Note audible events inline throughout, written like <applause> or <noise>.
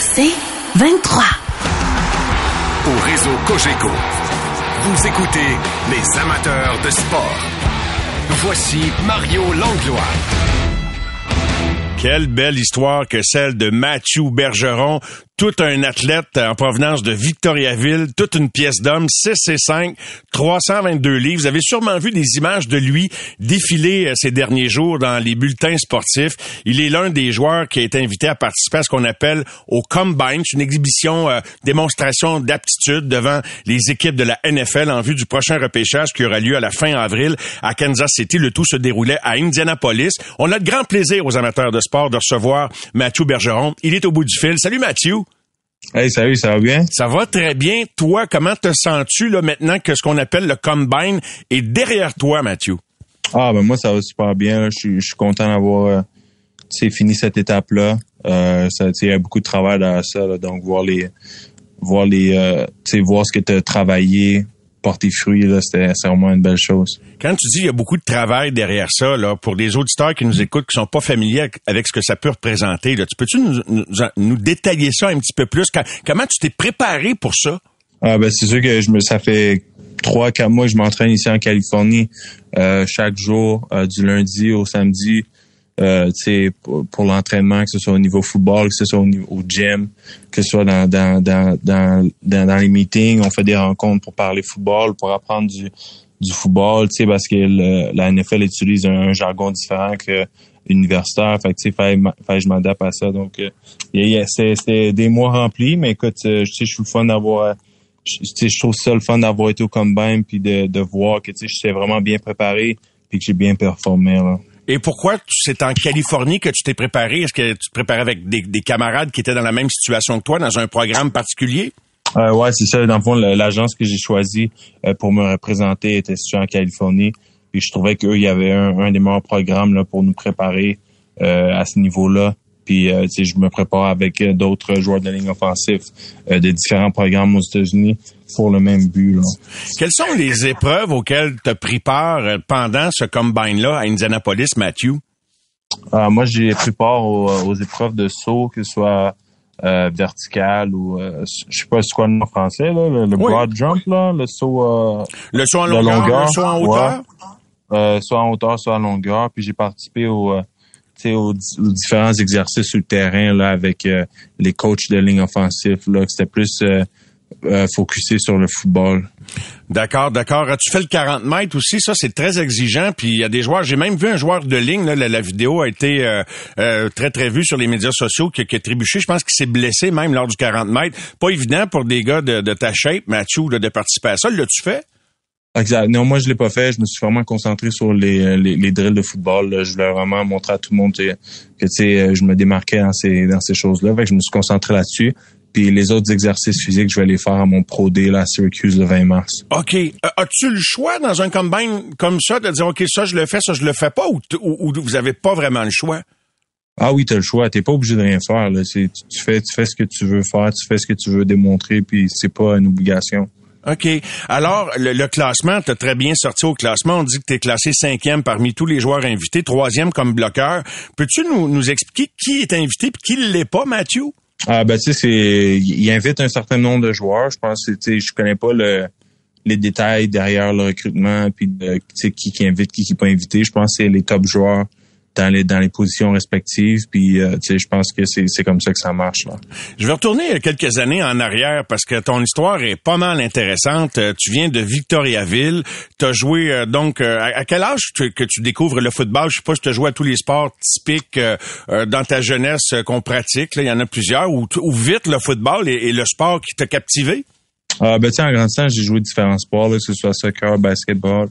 C'est 23. Au réseau Cogeco, vous écoutez les amateurs de sport. Voici Mario Langlois. Quelle belle histoire que celle de Mathieu Bergeron, tout un athlète en provenance de Victoriaville, toute une pièce d'homme, 6 et 5, 322 livres. Vous avez sûrement vu des images de lui défiler euh, ces derniers jours dans les bulletins sportifs. Il est l'un des joueurs qui a été invité à participer à ce qu'on appelle au Combine, une exhibition euh, démonstration d'aptitude devant les équipes de la NFL en vue du prochain repêchage qui aura lieu à la fin avril à Kansas City. Le tout se déroulait à Indianapolis. On a de grand plaisir aux amateurs de sport de recevoir Mathieu Bergeron. Il est au bout du fil. Salut Mathieu. Hey, salut, ça va bien? Ça va très bien. Toi, comment te sens-tu là maintenant que ce qu'on appelle le combine est derrière toi, Mathieu? Ah ben moi ça va super bien. Je suis content d'avoir euh, fini cette étape-là. Euh, ça il y a beaucoup de travail dans ça, donc voir les voir les euh, voir ce que tu as travaillé, porter fruit, là, c'était vraiment une belle chose. Quand tu dis il y a beaucoup de travail derrière ça, là, pour des auditeurs qui nous écoutent, qui sont pas familiers avec ce que ça peut représenter, là, tu peux-tu nous, nous, détailler ça un petit peu plus? comment tu t'es préparé pour ça? Ah ben c'est sûr que je me ça fait trois, quatre mois que je m'entraîne ici en Californie. Euh, chaque jour, euh, du lundi au samedi euh, pour, pour l'entraînement, que ce soit au niveau football, que ce soit au, niveau, au gym, que ce soit dans, dans, dans, dans, dans, les meetings, on fait des rencontres pour parler football, pour apprendre du, du football, tu sais, parce que le, la NFL utilise un, jargon différent que universitaire. Fait que, tu sais, je m'adapte à ça. Donc, euh, c'était des mois remplis, mais écoute, euh, je suis le fun d'avoir, je, je trouve ça le fun d'avoir été au combine puis de, de voir que, tu sais, je suis vraiment bien préparé puis que j'ai bien performé, là. Et pourquoi c'est en Californie que tu t'es préparé? Est-ce que tu te préparais avec des, camarades qui étaient dans la même situation que toi, dans un programme particulier? Euh, ouais, c'est ça. Dans le fond, l'agence que j'ai choisie euh, pour me représenter était située en Californie. Puis je trouvais qu'il y avait un, des meilleurs programmes là, pour nous préparer euh, à ce niveau-là. Puis euh, je me prépare avec euh, d'autres joueurs de ligne offensif euh, de différents programmes aux États-Unis pour le même but. Là. Quelles sont les épreuves auxquelles tu as pris part pendant ce combine-là à Indianapolis, Matthew? Ah, moi, j'ai pris part aux, épreuves de saut, que ce soit euh, vertical ou euh, je sais pas c'est quoi le nom français là, le, broad jump là, le saut le saut en longueur, le saut en hauteur, soit en hauteur, soit en longueur. Puis j'ai participé au aux, différents exercices sur le terrain là avec euh, les coachs de ligne offensive là c'était plus euh, euh, focusé sur le football. D'accord, d'accord. Tu fais le 40 mètres aussi, ça c'est très exigeant. Puis il y a des joueurs, j'ai même vu un joueur de ligne, là, la, vidéo a été très très vue sur les médias sociaux qui, qui a trébuché. Je pense qu'il s'est blessé même lors du 40 mètres. Pas évident pour des gars de, ta shape, Mathieu, de participer à ça. L'as-tu fait? Exact. Non, moi je l'ai pas fait. Je me suis vraiment concentré sur les, les, les drills de football. Je voulais vraiment montrer à tout le monde que tu sais, je me démarquais dans ces dans ces choses-là. Fait je me suis concentré là-dessus. Puis les autres exercices physiques, je vais les faire à mon Pro D là, à Syracuse le 20 mars. OK. Euh, as-tu le choix dans un combine comme ça de dire OK, ça je le fais, ça je le fais pas ou, ou, vous avez pas vraiment le choix? Ah oui, tu as le choix. T'es pas obligé de rien faire. Là. Tu, tu, fais, tu fais ce que tu veux faire, tu fais ce que tu veux démontrer, puis c'est pas une obligation. OK. Alors, le, classement, tu très bien sorti au classement. On dit que tu es classé cinquième parmi tous les joueurs invités, troisième comme bloqueur. Peux-tu nous, expliquer qui est invité et qui l'est pas, Mathieu? Ah ben tu sais, c'est il invite un certain nombre de joueurs. Je pense sais, je connais pas le les détails derrière le recrutement puis de, qui qui invite, qui qui pas invité. Je pense que c'est les top joueurs dans les dans les positions respectives. Puis euh, tu sais, je pense que c'est c'est comme ça que ça marche. Là. Je vais retourner quelques années en arrière parce que ton histoire est pas mal intéressante. Euh, tu viens de Victoriaville. Tu as joué euh, donc à quel âge que tu découvres le football? Je sais pas, si tu as joué à tous les sports typiques dans ta jeunesse qu'on pratique. il y en a plusieurs. Ou, vite le football et, le sport qui t'a captivé? Ah, ben, tu en grandissant, j'ai joué différents sports, que ce soit soccer, basketball.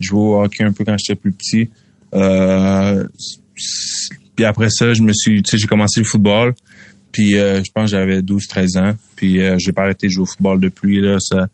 Jouais au hockey un peu quand j'étais plus petit. Euh, puis après ça, je me suis, tu sais, j'ai commencé le football. Puis euh, je pense que j'avais 12-13 ans. Puis euh, j'ai pas arrêté de jouer au football depuis. Là, ça,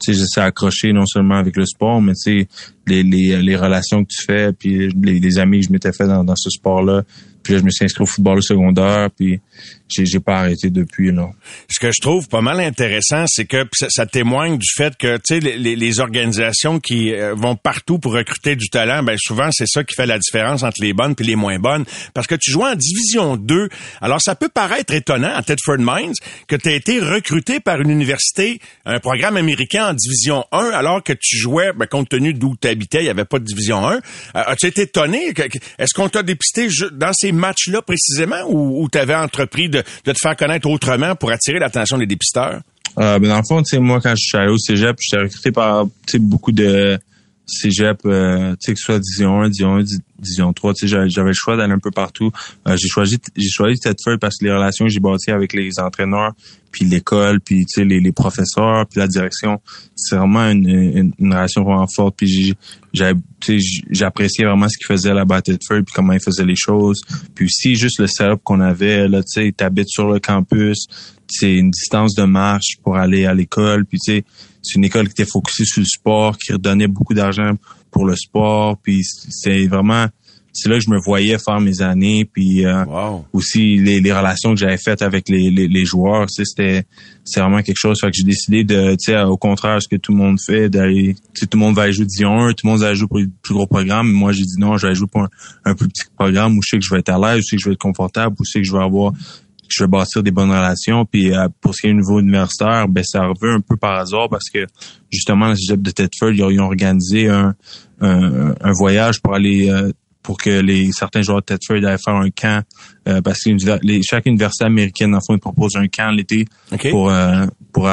tu sais, j'essaie accroché non seulement avec le sport, mais tu sais, les, les, les relations que tu fais, puis les, les amis que je m'étais fait dans, dans ce sport-là, Puis je me suis inscrit au football secondaire, puis j'ai, j'ai pas arrêté depuis là. Ce que je trouve pas mal intéressant, c'est que ça, ça témoigne du fait que les, les, organisations qui euh, vont partout pour recruter du talent, ben souvent c'est ça qui fait la différence entre les bonnes et les moins bonnes. Parce que tu joues en division 2. Alors ça peut paraître étonnant à Tedford Mines que tu as été recruté par une université, un programme américain en division 1, alors que tu jouais, ben, compte tenu d'où tu habitais, il y avait pas de division 1. Euh, as-tu été étonné? Est-ce qu'on t'a dépisté dans ces matchs-là précisément ou, tu avais entrepris de, te faire connaître autrement pour attirer l'attention des dépisteurs? Euh, ben dans le fond, moi, quand je suis allé au cégep, j'étais recruté par beaucoup de cégep, euh, tu sais, que ce soit Division 1, Division 1, Division 3, tu sais, j'avais le choix d'aller un peu partout. Euh, j'ai choisi j'ai choisi Tedford parce que les relations que j'ai bâties avec les entraîneurs, puis l'école, puis tu sais, les, les, professeurs, puis la direction, c'est vraiment une, une, relation vraiment forte. Puis j'appréciais vraiment ce qu'ils faisaient là-bas à Tedford, puis comment ils faisaient les choses. Puis aussi, juste le setup qu'on avait, là, tu sais, t'habites sur le campus, c'est une distance de marche pour aller à l'école, puis tu sais, c'est une école qui était focusée sur le sport, qui redonnait beaucoup d'argent pour le sport. Puis c'est vraiment c'est là que je me voyais faire mes années. Puis euh, aussi les, les, relations que j'avais faites avec les, les, les joueurs c'était c'est vraiment quelque chose. Fait que j'ai décidé de tu sais au contraire ce que tout le monde fait d'aller tout le monde va aller jouer Dion 1 tout le monde va aller jouer pour le plus gros programme moi j'ai dit non je vais aller jouer pour un, plus petit programme où je sais que je vais être à l'aise où je sais que je vais être confortable où je sais que je vais avoir je vais bâtir des bonnes relations. Puis euh, pour ce qui est au niveau universitaire, ben ça revient un peu par hasard parce que justement le cégep de Tedford, ils ont, organisé un, un, voyage pour aller euh, pour que les certains joueurs de Tedford aillent faire un camp euh, parce que les, chaque université américaine en fond ils proposent un camp l'été pour pour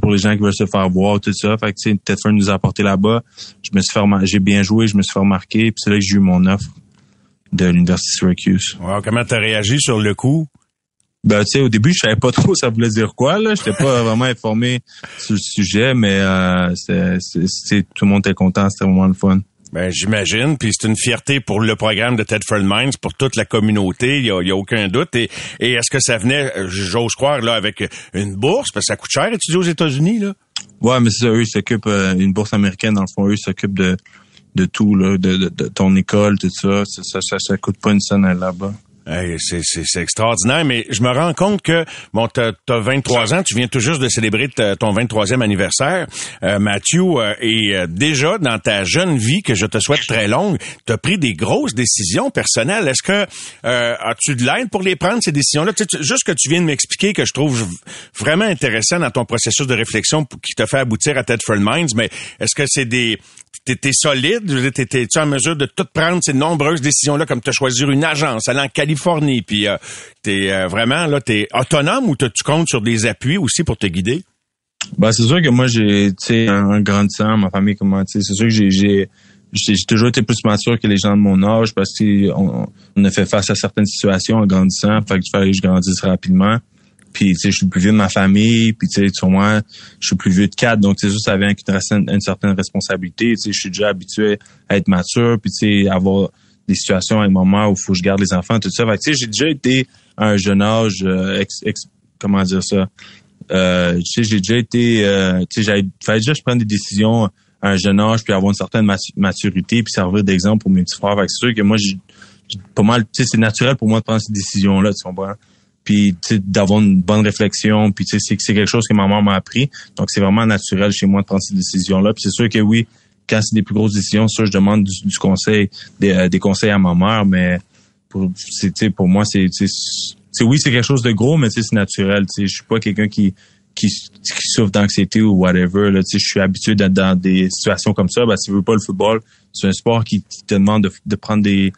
pour les gens qui veulent se faire voir tout ça. Fait que Tedford nous a apporté là-bas. Je me suis fait j'ai bien joué, je me suis fait remarquer, puis c'est là que j'ai eu mon offre de l'université Syracuse. Wow, comment t'as réagi sur le coup? Ben, tu sais, au début, je savais pas <laughs> trop ça voulait dire quoi, là. J'étais pas <laughs> vraiment informé sur le sujet, mais euh, c'est, tout le monde était content, c'était vraiment le fun. Ben, j'imagine, puis c'est une fierté pour le programme de Ted Mines, pour toute la communauté, il y a, y a, aucun doute. Et, et est-ce que ça venait, j'ose croire, là, avec une bourse, parce que ça coûte cher étudier aux États-Unis, là? Ouais, mais c'est ça, eux, ils s'occupent, euh, une bourse américaine, dans le fond, eux, ils s'occupent de, de tout, là, de, de, de, ton école, tout ça. Ça, ça, ça, coûte pas une scène là-bas. Hey, c'est extraordinaire, mais je me rends compte que bon, tu as, 23 ans, tu viens tout juste de célébrer ton 23e anniversaire, euh, Mathieu, euh, et euh, déjà dans ta jeune vie que je te souhaite très longue, tu as pris des grosses décisions personnelles. Est-ce que as-tu de l'aide pour les prendre ces décisions-là? Juste que tu viens de m'expliquer que je trouve vraiment intéressant dans ton processus de réflexion qui te fait aboutir à Ted Minds, mais est-ce que c'est des t'es solide, t'es-tu en mesure de tout prendre ces nombreuses décisions-là, comme te choisir une agence, aller en Californie, puis euh, t'es euh, vraiment là, t'es autonome ou tu comptes sur des appuis aussi pour te guider? Ben, c'est sûr que moi, j'ai, tu sais, un grandissant, ma famille, comment, tu sais, c'est sûr que j'ai, j'ai, toujours été plus mature que les gens de mon âge parce qu'on on a fait face à certaines situations en grandissant, fait qu'il fallait que je grandisse rapidement. Puis, tu sais, je suis plus vieux de ma famille. Puis, tu sais, sur moi, je suis plus vieux de quatre. Donc, c'est juste, ça vient avec une, une, certaine responsabilité. Tu sais, je suis déjà habitué à être mature. Puis, tu sais, avoir des situations à un moment où faut que je garde les enfants, tout ça. Fait tu sais, j'ai déjà été à un jeune âge, euh, comment dire ça? Euh, tu sais, j'ai déjà été, euh, tu sais, fallait déjà que je prenne des décisions à un jeune âge, puis avoir une certaine maturité, puis servir d'exemple pour mes petits frères. C'est sûr que moi, j'ai pas mal, tu sais, c'est naturel pour moi de prendre ces décisions-là, tu comprends? puis d'avoir une bonne réflexion, puis c'est c'est quelque chose que ma mère m'a appris. Donc c'est vraiment naturel chez moi de prendre ces décisions là. Puis c'est sûr que oui, quand c'est des plus grosses décisions, ça je demande du, conseil euh, des, conseils à ma mère, mais pour c'est pour moi c'est oui, c'est quelque chose de gros mais c'est naturel, je suis pas quelqu'un qui qui, qui souffre d'anxiété ou whatever je suis habitué d'être dans des situations comme ça, ben si tu veux pas le football, c'est un sport qui, te demande de, prendre des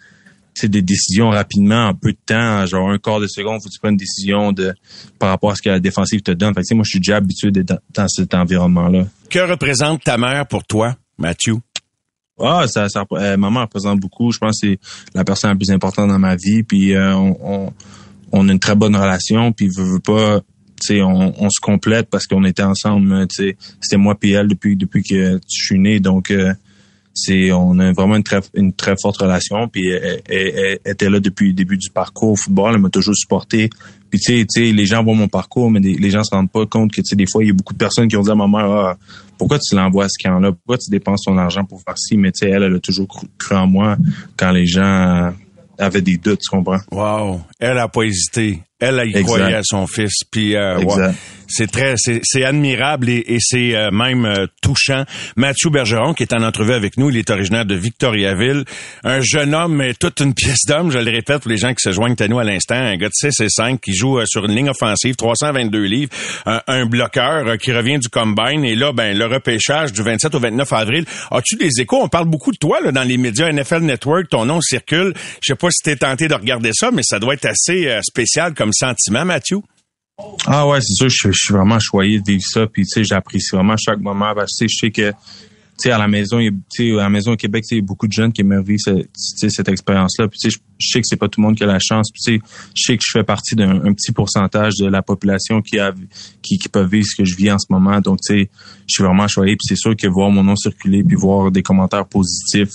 des décisions rapidement en peu de temps, genre un quart de seconde, faut que tu prennes une décision de par rapport à ce que la défensive te donne. Fait moi, je suis déjà habitué d'être dans, cet environnement-là. Que représente ta mère pour toi, Mathieu? Ah, ça, ça euh, maman représente beaucoup. Je pense que c'est la personne la plus importante dans ma vie. Puis euh, on, on, a une très bonne relation. Puis veut, veut pas, tu on, on se complète parce qu'on était ensemble. Tu c'était moi et elle depuis depuis que je suis né. Donc euh, c'est on a vraiment une très une très forte relation puis elle, était là depuis le début du parcours au football elle m'a toujours supporté puis tu sais tu sais les gens voient mon parcours mais les gens se rendent pas compte que tu sais des fois il y a beaucoup de personnes qui ont dit à ma mère ah, pourquoi tu l'envoies à ce camp là pourquoi tu dépenses ton argent pour faire ci? Mais tu sais elle elle a toujours cru, en moi quand les gens avait des doutes, tu comprends? Wow. Elle a pas hésité. Elle a y croyait à son fils. Puis euh, c'est très, c'est admirable et, et c'est euh, même euh, touchant. Mathieu Bergeron, qui est en entrevue avec nous, il est originaire de Victoriaville. Un jeune homme, mais toute une pièce d'homme, je le répète pour les gens qui se joignent à nous à l'instant. Un gars de 6 et 5 qui joue sur une ligne offensive, 322 livres. Un, bloqueur qui revient du combine. Et là, ben le repêchage du 27 au 29 avril. As-tu des échos? On parle beaucoup de toi là, dans les médias NFL Network. Ton nom circule. Je sais pas si t'es tenté de regarder ça, mais ça doit être assez spécial comme sentiment, Mathieu? Ah ouais, c'est sûr, je, suis vraiment choyé de vivre ça. Puis tu sais, j'apprécie vraiment chaque moment parce que je sais que tu sais, à la maison, il à la maison au Québec, il y a beaucoup de jeunes qui aimeraient vivre cette, expérience-là. Puis, sais, je, sais que c'est pas tout le monde qui a la chance. Puis, je sais que je fais partie d'un petit pourcentage de la population qui a, qui, qui peut vivre ce que je vis en ce moment. Donc, tu sais, je suis vraiment choyé. Puis, c'est sûr que voir mon nom circuler, puis voir des commentaires positifs,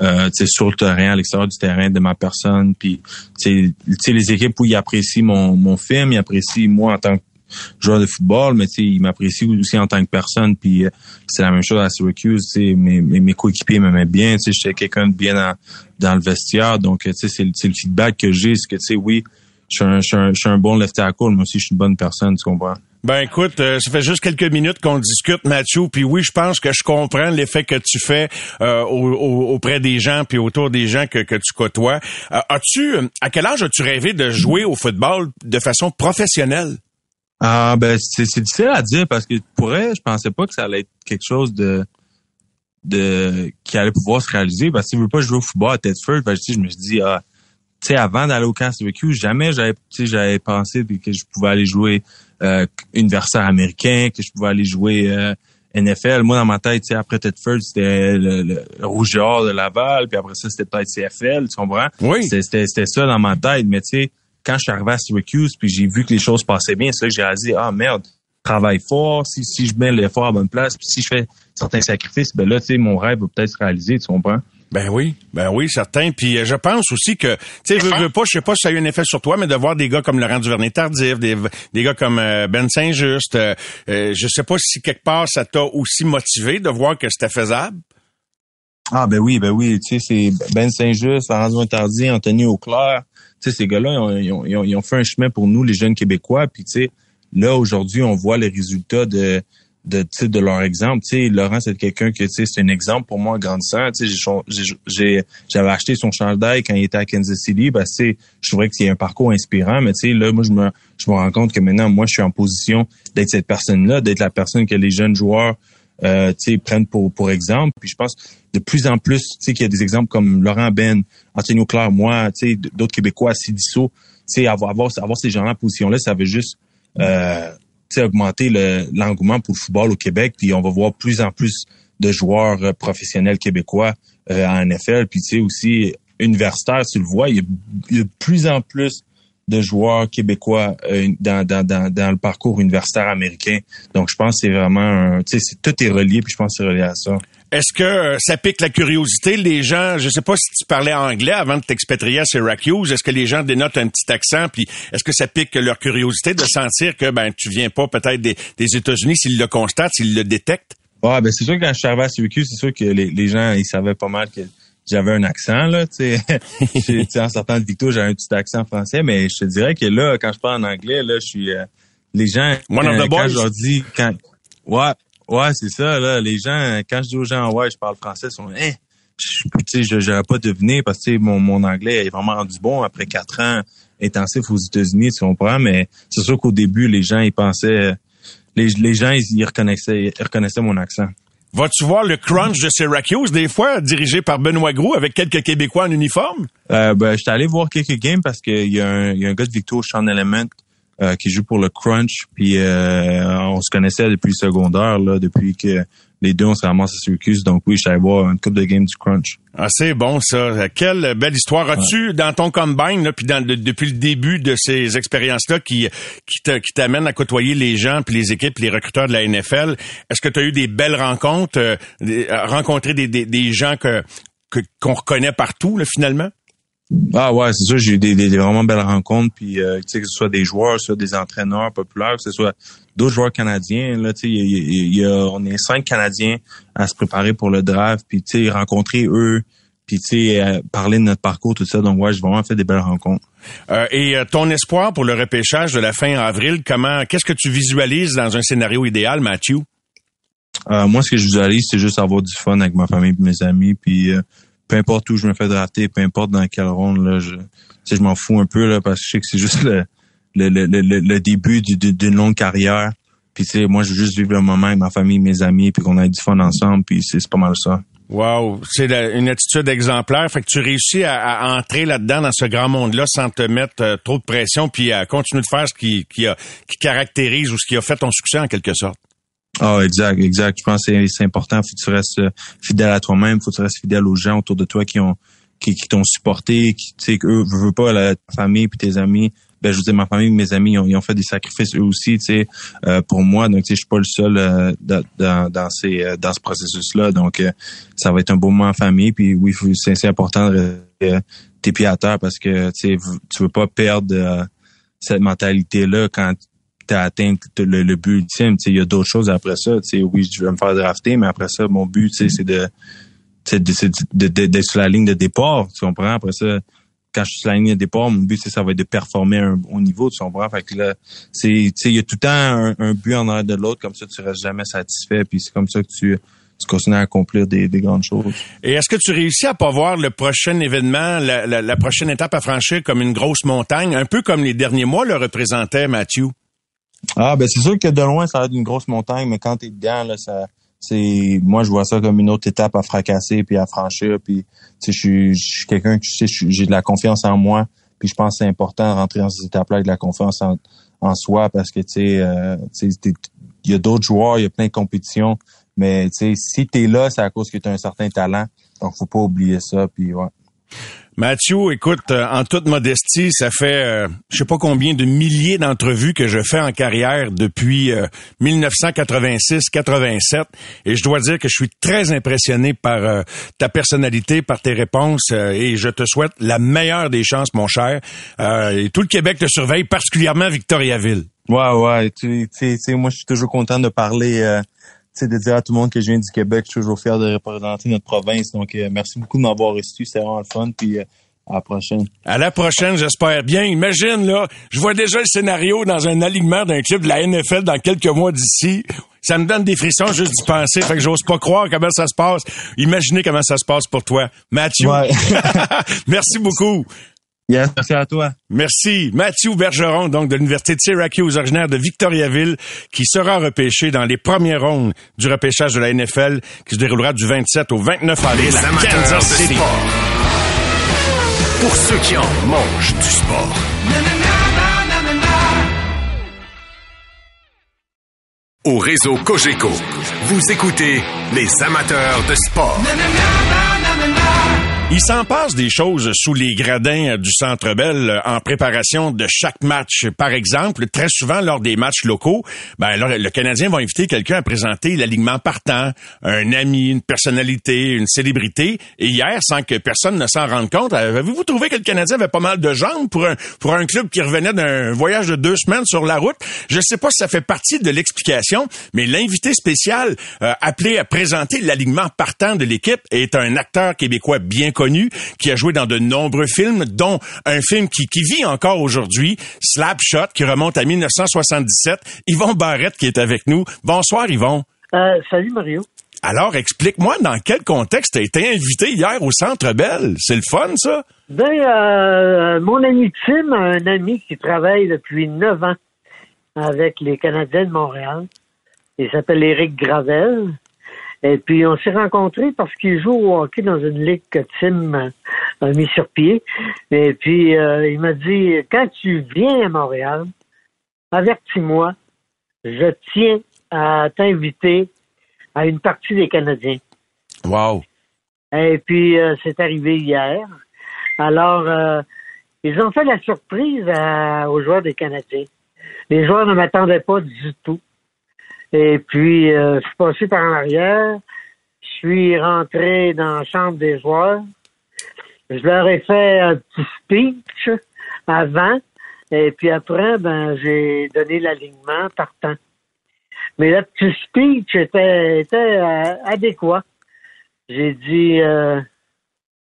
euh, tu sais, sur le terrain, à l'extérieur du terrain de ma personne. Puis, tu sais, les équipes où ils apprécient mon, mon film, ils apprécient moi en tant que joueur de football, mais il m'apprécie aussi en tant que personne. Puis euh, c'est la même chose à Syracuse. Mes, mes, mes coéquipiers m'aimaient bien. J'étais quelqu'un de bien dans, dans, le vestiaire. Donc, c'est le, feedback que j'ai. C'est que, tu sais, oui, je suis un, un, bon left tackle, mais aussi je suis une bonne personne, tu comprends? Ben écoute, euh, ça fait juste quelques minutes qu'on discute, Mathieu. Puis oui, je pense que je comprends l'effet que tu fais euh, auprès des gens, puis autour des gens que, que tu côtoies. as-tu, à quel âge as-tu rêvé de jouer au football de façon professionnelle? Ah ben c'est difficile à dire parce que pour elle, je pensais pas que ça allait être quelque chose de de qui allait pouvoir se réaliser parce que je veux pas jouer au football à Tedford, ben, je me suis dit ah tu sais avant d'aller au camp CVQ, jamais j'avais j'avais pensé que je pouvais aller jouer euh, universitaire américain, que je pouvais aller jouer euh, NFL. Moi dans ma tête, tu sais après Tedford, c'était le, le, Rouge de Laval, puis après ça c'était peut-être CFL, tu comprends? Oui. C'était c'était ça dans ma tête, mais tu sais quand je suis arrivé à Syracuse, puis j'ai vu que les choses passaient bien, c'est là que j'ai réalisé, ah merde, travaille fort, si, si je mets l'effort à bonne place, puis si je fais certains sacrifices, ben là, tu sais, mon rêve va peut-être se réaliser, tu comprends? Ben oui, ben oui, certain. Puis euh, je pense aussi que, tu sais, veux, veux pas, je sais pas si ça a eu un effet sur toi, mais de voir des gars comme Laurent Duvernay-Tardif, des, des gars comme euh, Ben Saint-Just, euh, je sais pas si quelque part ça t'a aussi motivé de voir que c'était faisable. Ah ben oui, ben oui, tu sais, c'est Ben Saint-Just, Laurent Duvernay-Tardif, Anthony Auclair, sais, ces gars-là, ils ont, ils, ont, fait un chemin pour nous, les jeunes Québécois. Puis, tu sais, là, aujourd'hui, on voit les résultats de de, de leur exemple. Tu sais, Laurent, c'est quelqu'un que, tu sais, c'est un exemple pour moi en grandissant. Tu sais, j'avais acheté son chandail quand il était à Kansas City. Ben, tu sais, je trouvais que c'est un parcours inspirant. Mais, tu sais, là, moi, je me, je me rends compte que maintenant, moi, je suis en position d'être cette personne-là, d'être la personne que les jeunes joueurs euh, prennent pour, pour exemple. Puis je pense de plus en plus qu'il y a des exemples comme Laurent Ben, Antonio Claire, moi, d'autres Québécois, Sidiso. Avoir, avoir, avoir ces gens-là en position-là, ça veut juste euh, augmenter l'engouement pour le football au Québec. Puis on va voir plus en plus de joueurs euh, professionnels québécois euh, en NFL. Puis tu sais aussi universitaire, tu le vois, il y a de plus en plus de joueurs québécois euh, dans, dans, dans, dans, le parcours universitaire américain. Donc, je pense que c'est vraiment, tu sais, tout est relié, puis je pense que c'est relié à ça. Est-ce que euh, ça pique la curiosité? Les gens, je sais pas si tu parlais anglais avant de t'expatrier à Syracuse, est-ce que les gens dénotent un petit accent, puis est-ce que ça pique leur curiosité de sentir que ben tu viens pas peut-être des, des États-Unis s'ils le constatent, s'ils le détectent? Ouais, ben c'est sûr que quand je suis arrivé à Syracuse, c'est sûr que les, les gens, ils savaient pas mal que j'avais un accent, là, <laughs> tu sais. en sortant de Victo, j'avais un petit accent français, mais je te dirais que là, quand je parle en anglais, là, je suis, euh, les gens, quand, quand je leur dis, quand, ouais, ouais, c'est ça, là, les gens, quand je dis aux gens, ouais, je parle français, ils sont, hein, tu sais, je n'aurais pas deviné parce que mon, mon anglais est vraiment rendu bon après quatre ans intensifs aux États-Unis, tu comprends, mais c'est sûr qu'au début, les gens, ils pensaient, les, les gens, ils, reconnaissaient, ils reconnaissaient mon accent. Vas-tu voir le crunch de Syracuse des fois, dirigé par Benoît Gros avec quelques Québécois en uniforme? Euh, ben, j'étais allé voir quelques games parce qu'il y, a un, y a un gars de Victor, Sean Element, euh, qui joue pour le crunch. Puis euh, on se connaissait depuis le secondaire, là, depuis que les deux, on se ramasse à Syracuse. Donc oui, je voir une coupe de games du Crunch. Ah, c'est bon, ça. Quelle belle histoire. As-tu, dans ton combine, là, puis dans, depuis le début de ces expériences-là qui, qui t'amènent à côtoyer les gens, puis les équipes, les recruteurs de la NFL, est-ce que tu as eu des belles rencontres, euh, rencontré des, des, des gens que qu'on reconnaît partout, là, finalement? Ah ouais, c'est sûr, j'ai eu des, des, vraiment belles rencontres, puis euh, que ce soit des joueurs, soit des entraîneurs populaires, que ce soit d'autres joueurs canadiens. Là, tu sais, on est cinq Canadiens à se préparer pour le draft, puis tu sais, rencontrer eux, puis tu sais parler de notre parcours tout ça. Donc ouais, j'ai vraiment fait des belles rencontres. et ton espoir pour le repêchage de la fin avril, comment qu'est-ce que tu visualises dans un scénario idéal, Matthew? moi, ce que je visualise, c'est juste avoir du fun avec ma famille et mes amis, puis peu importe où je me fais drafter, peu importe dans quelle ronde, là, je, je m'en fous un peu là, parce que je sais que c'est juste le, le, le, le, début d'une longue carrière. Puis tu sais, moi, je veux juste vivre le moment avec ma famille, mes amis, puis qu'on ait du fun ensemble, puis c'est pas mal ça. Wow, c'est une attitude exemplaire. Fait que tu réussis à, entrer là-dedans dans ce grand monde-là sans te mettre euh, trop de pression, puis à continuer de faire ce qui, qui, a, qui caractérise ou ce qui a fait ton succès en quelque sorte. Ah, exact, exact. Je pense que c'est important. Faut que tu restes euh, fidèle à toi-même. Faut que tu restes fidèle aux gens autour de toi qui ont qui, t'ont supporté, qui tu sais qu'eux veulent pas la famille puis tes amis. Ben je veux dire ma famille, mes amis, ils ont, fait des sacrifices eux aussi, tu sais, euh, pour moi. Donc tu sais, je suis pas le seul euh, dans, dans ces dans ce processus-là. Donc ça va être un beau moment en famille. Puis oui, c'est important de rester tes à terre parce que tu sais, tu veux pas perdre cette mentalité-là quand t'as atteint le, but ultime. Il y a d'autres choses après ça. Oui, je vais me faire drafter, mais après ça, mon but, c'est de d'être sur la ligne de départ. Tu comprends? Après ça, quand je suis sur la ligne de départ, mon but, c'est ça va être de performer un, au niveau, tu comprends? Fait que là, c'est, il y a tout le temps un, but en arrière de l'autre, comme ça, tu restes jamais satisfait, puis c'est comme ça que tu, tu continues à accomplir des, grandes choses. Et est-ce que tu réussis à pas voir le prochain événement, la, la, prochaine étape à franchir comme une grosse montagne, un peu comme les derniers mois le représentaient, Mathieu? Ah, ben c'est sûr que de loin, ça va être une grosse montagne, mais quand tu es dedans, là, ça, c'est, moi, je vois ça comme une autre étape à fracasser puis à franchir. Puis, tu sais, je suis, quelqu'un j'ai de la confiance en moi. Puis, je pense que c'est important de rentrer dans cette étape-là avec de la confiance en, en soi parce que, tu sais, euh, il y a d'autres joueurs, il y a plein de compétitions. Mais, tu sais, si t'es là, c'est à cause que tu as un certain talent. Donc, faut pas oublier ça. Puis, ouais. Mathieu, écoute, euh, en toute modestie, ça fait euh, je sais pas combien de milliers d'entrevues que je fais en carrière depuis 1986-87 euh, et je dois dire que je suis très impressionné par ta personnalité, par tes réponses et je te souhaite la meilleure des chances, mon cher. et tout le Québec te surveille, particulièrement Victoriaville. Ouais, ouais, tu moi je suis toujours content de parler de dire à tout le monde que je viens du Québec, je suis toujours fier de représenter notre province. Donc, euh, merci beaucoup de m'avoir reçu. C'est vraiment le fun. Puis, euh, à la prochaine. À la prochaine, j'espère bien. Imagine, là, je vois déjà le scénario dans un alignement d'un club de la NFL dans quelques mois d'ici. Ça me donne des frissons juste d'y penser. Fait que j'ose pas croire comment ça se passe. Imaginez comment ça se passe pour toi. Mathieu. <laughs> <laughs> merci beaucoup. Yes, merci à toi. Merci. Mathieu Bergeron, donc de l'Université de Syracuse, originaire de Victoriaville, qui sera repêché dans les premières rondes du repêchage de la NFL, qui se déroulera du 27 au 29 avril à Kansas City. Pour ceux qui en mangent du sport. Au réseau Cogeco, vous écoutez les amateurs de sport. Il s'en passe des choses sous les gradins euh, du Centre Bell euh, en préparation de chaque match. Par exemple, très souvent lors des matchs locaux, ben le Canadien va inviter quelqu'un à présenter l'alignement partant, un ami, une personnalité, une célébrité. Et hier, sans que personne ne s'en rende compte, avez-vous trouvé que le Canadien avait pas mal de jambes pour un pour un club qui revenait d'un voyage de deux semaines sur la route? Je sais pas si ça fait partie de l'explication, mais l'invité spécial euh, appelé à présenter l'alignement partant de l'équipe est un acteur québécois bien connu, qui a joué dans de nombreux films, dont un film qui, qui vit encore aujourd'hui, Slapshot, qui remonte à 1977. Yvon Barrette qui est avec nous. Bonsoir Yvon. Euh, salut Mario. Alors, explique-moi dans quel contexte tu as été invité hier au Centre Bell. C'est le fun, ça? Ben, euh, mon ami Tim, un ami qui travaille depuis neuf ans avec les Canadiens de Montréal. Il s'appelle Éric Gravel. Et puis, on s'est rencontrés parce qu'il joue au hockey dans une ligue que Tim a mis sur pied. Et puis, euh, il m'a dit, quand tu viens à Montréal, avertis-moi, je tiens à t'inviter à une partie des Canadiens. Wow. Et puis, euh, c'est arrivé hier. Alors, euh, ils ont fait la surprise aux joueurs des Canadiens. Les joueurs ne m'attendaient pas du tout. Et puis, euh, je suis passé par en arrière. Je suis rentré dans la chambre des joueurs. Je leur ai fait un petit speech avant. Et puis après, ben, j'ai donné l'alignement partant. Mais le petit speech était, était euh, adéquat. J'ai dit, euh,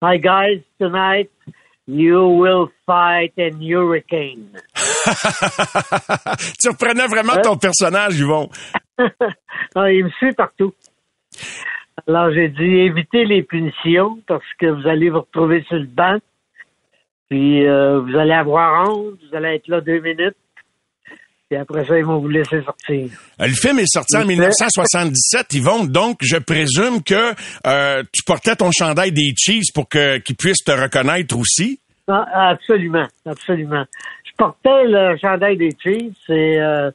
Hi guys, tonight you will fight an hurricane. <laughs> tu reprenais vraiment ton personnage, Yvon. <laughs> ah, il me suit partout. Alors j'ai dit évitez les punitions parce que vous allez vous retrouver sur le banc. Puis euh, vous allez avoir honte, vous allez être là deux minutes. Et après ça, ils vont vous laisser sortir. Euh, le film est sorti en 1977, Yvon. Donc, je présume que euh, tu portais ton chandail des Chiefs pour qu'ils puissent te reconnaître aussi. Ah, absolument, absolument. Je portais le chandail des Chiefs et euh,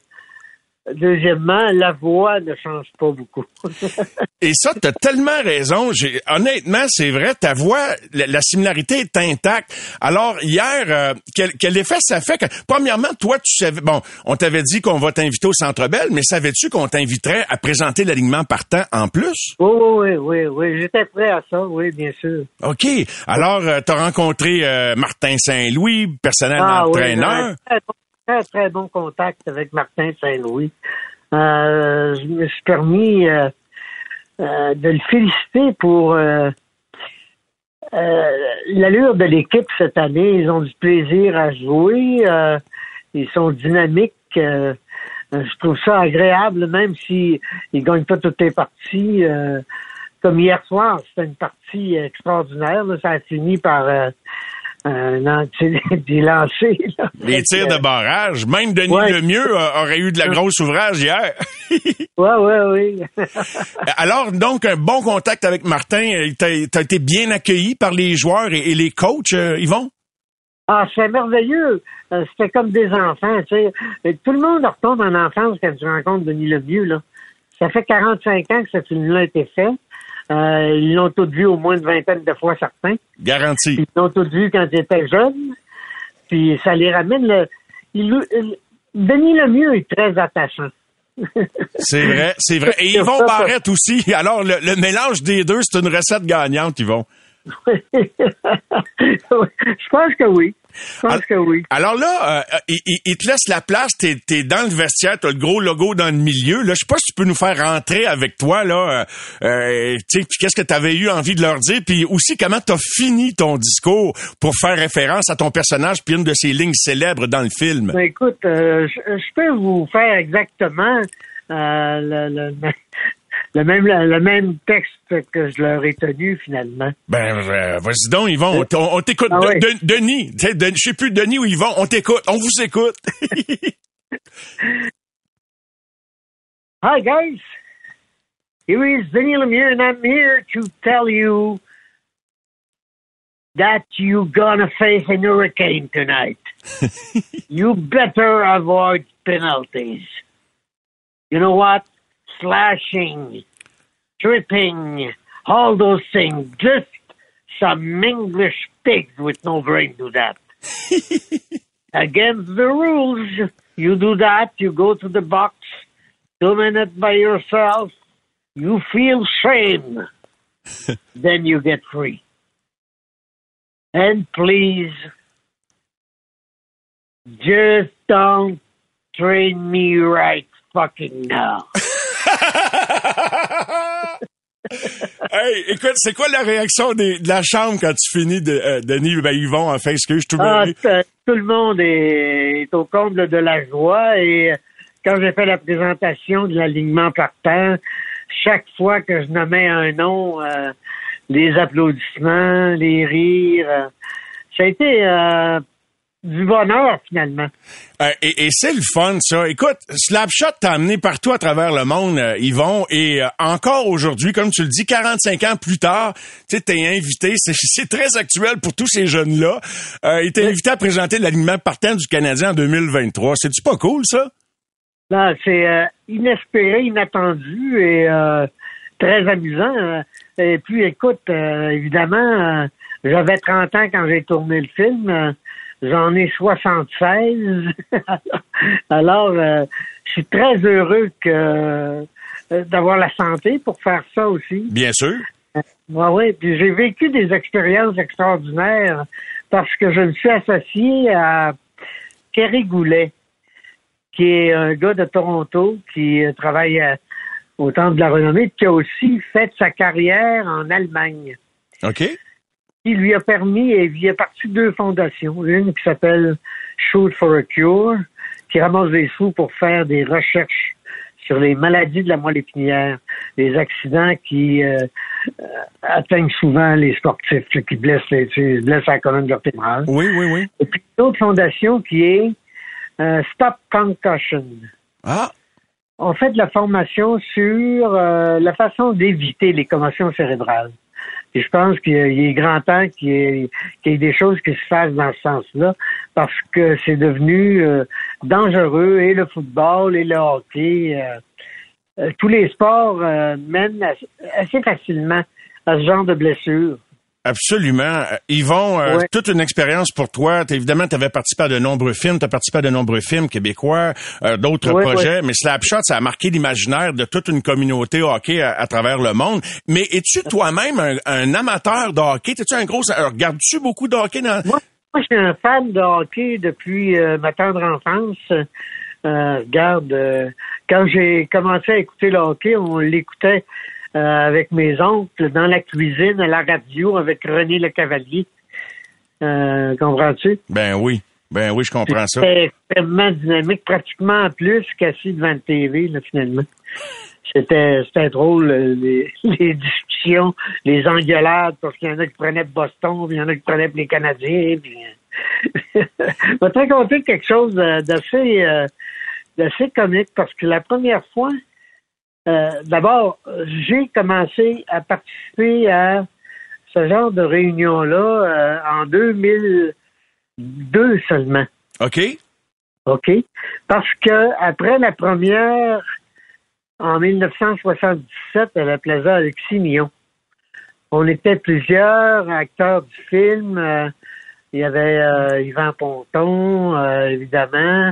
Deuxièmement, la voix ne change pas beaucoup. <laughs> Et ça, tu as tellement raison. Honnêtement, c'est vrai, ta voix, la, similarité est intacte. Alors, hier, euh, quel, effet ça fait? Que, premièrement, toi, tu savais... Bon, on t'avait dit qu'on va t'inviter au Centre Bell, mais savais-tu qu'on t'inviterait à présenter l'alignement partant en plus? Oui, oui, oui, oui. J'étais prêt à ça, oui, bien sûr. OK. Alors, euh, tu as rencontré euh, Martin Saint-Louis, personnel ah, entraîneur très, très bon contact avec Martin Saint-Louis. Euh, je me suis permis euh, euh, de le féliciter pour l'allure de l'équipe cette année. Ils ont du plaisir à jouer. ils sont dynamiques. je trouve ça agréable, même s'ils ne gagnent pas toutes les parties. comme hier soir, c'était une partie extraordinaire. Ça a fini par euh, non, <laughs> des lancers. Les tirs de barrage. Même Denis Lemieux aurait eu de la grosse ouvrage hier. <laughs> oui, oui, <laughs> oui. Alors, donc, un bon contact avec Martin. Tu as, été bien accueilli par les joueurs et, les coachs, euh, Yvon? Ah, c'est merveilleux. Euh, c'était comme des enfants, tu sais. Tout le monde retombe en enfance quand tu rencontres Denis Lemieux, là. Ça fait 45 ans que ce film-là a été fait. Euh, ils l'ont tous vu au moins une vingtaine de fois certains. Garanti. Ils l'ont tous vu quand ils étaient jeunes. Puis ça les ramène. Le, il, Denis Lemieux est très attachant. <laughs> c'est vrai, c'est vrai. Et Yvon Barrette aussi. Alors, le, le mélange des deux, c'est une recette gagnante, Yvon. <laughs> Je pense que oui. Je pense que oui. Alors là, euh, il, te laisse la place, t'es es dans le vestiaire, t'as le gros logo dans le milieu. Là, je sais pas si tu peux nous faire rentrer avec toi là. Euh, euh qu'est-ce que tu avais eu envie de leur dire, puis aussi comment t'as fini ton discours pour faire référence à ton personnage puis une de ses lignes célèbres dans le film. Ben, écoute, euh, je, peux vous faire exactement le, le, le même, le même texte que je leur ai tenu finalement. Ben, euh, vas-y donc, Yvon, on, on t'écoute. Ah Denis, je sais plus Denis ou Yvon, on t'écoute, on vous écoute. <laughs> Hi guys, here is Denis Lemieux and I'm here to tell you that you're gonna face a hurricane tonight. <laughs> you better avoid penalties. You know what? Slashing, tripping, all those things. Just some English pigs with no brain do that. <laughs> Against the rules, you do that, you go to the box, two minutes by yourself, you feel shame, <laughs> then you get free. And please, just don't train me right fucking now. <laughs> hey, écoute, c'est quoi la réaction de la chambre quand tu finis, de, euh, Denis? Ben, ils vont, enfin, excuse, tout ah, Tout le monde est, au comble de la joie et quand j'ai fait la présentation de l'alignement partant, chaque fois que je nommais un nom, euh, les applaudissements, les rires, euh, ça a été du bonheur, finalement. Euh, et, c'est le fun, ça. Écoute, Slapshot t'a amené partout à travers le monde, euh, Yvon, et euh, encore aujourd'hui, comme tu le dis, 45 ans plus tard, tu sais, t'es invité, <laughs> c'est très actuel pour tous ces jeunes-là. il t'a invité à présenter l'alignement partant du Canadien en 2023. C'est-tu pas cool, ça? Non, c'est inespéré, inattendu et très amusant. Et puis, écoute, évidemment, j'avais 30 ans quand j'ai tourné le film. J'en ai 76. <laughs> Alors, euh, je suis très heureux que euh, d'avoir la santé pour faire ça aussi. Bien sûr. Euh, oui, puis j'ai vécu des expériences extraordinaires parce que je me suis associé à Kerry Goulet, qui est un gars de Toronto qui travaille au Temple de la Renommée, qui a aussi fait sa carrière en Allemagne. OK. Qui lui a permis, et il a parti deux fondations. Une qui s'appelle Shoot for a Cure, qui ramasse des sous pour faire des recherches sur les maladies de la moelle épinière, les accidents qui euh, euh, atteignent souvent les sportifs, qui blessent, les, qui blessent la colonne vertébrale. Oui, oui, oui. Et puis une autre fondation qui est euh, Stop Concussion. Ah, On fait de la formation sur euh, la façon d'éviter les commotions cérébrales. Et je pense qu'il est- grand temps qu'il y, ait, des choses qui se fassent dans ce sens-là, parce que c'est devenu euh, dangereux, et le football, et le hockey. euh, euh, tous les sports mènent assez facilement à ce genre de blessures. Absolument. Euh, Yvon, euh, Ouais. toute une expérience pour toi. Évidemment, tu avais participé à de nombreux films. Tu as participé à de nombreux films québécois, euh, d'autres Ouais, projets. Mais Slapshot, ça a marqué l'imaginaire de toute une communauté hockey à, à travers le monde. Mais es-tu toi-même un, un amateur de hockey? Es-tu un gros... euh, Regardes-tu beaucoup de hockey dans... Moi, moi, je suis un fan de hockey depuis euh, ma tendre enfance. Euh, regarde, euh, quand j'ai commencé à écouter le hockey, on l'écoutait avec mes oncles dans la cuisine, à la radio, avec René Le Cavalier. Euh, Comprends-tu? Ben oui. Ben oui, je comprends ça. C'était extrêmement dynamique, pratiquement plus qu'assis devant le TV, là, finalement. C'était, c'était drôle, euh, les, <laughs> les discussions, les engueulades, parce qu'il y en a qui prenaient Boston, puis il y en a qui prenaient les Canadiens. Puis... euh, <laughs> Je vais te raconter quelque chose euh, d'assez, euh, d'assez comique, parce que la première fois, euh, d'abord, j'ai commencé à participer à ce genre de réunion-là euh, en 2002 seulement. OK? OK? Parce que après la première, en 1977, à la Plaza Alexis Millon, on était plusieurs acteurs du film. euh, il y avait euh, Yvan Ponton, euh, évidemment.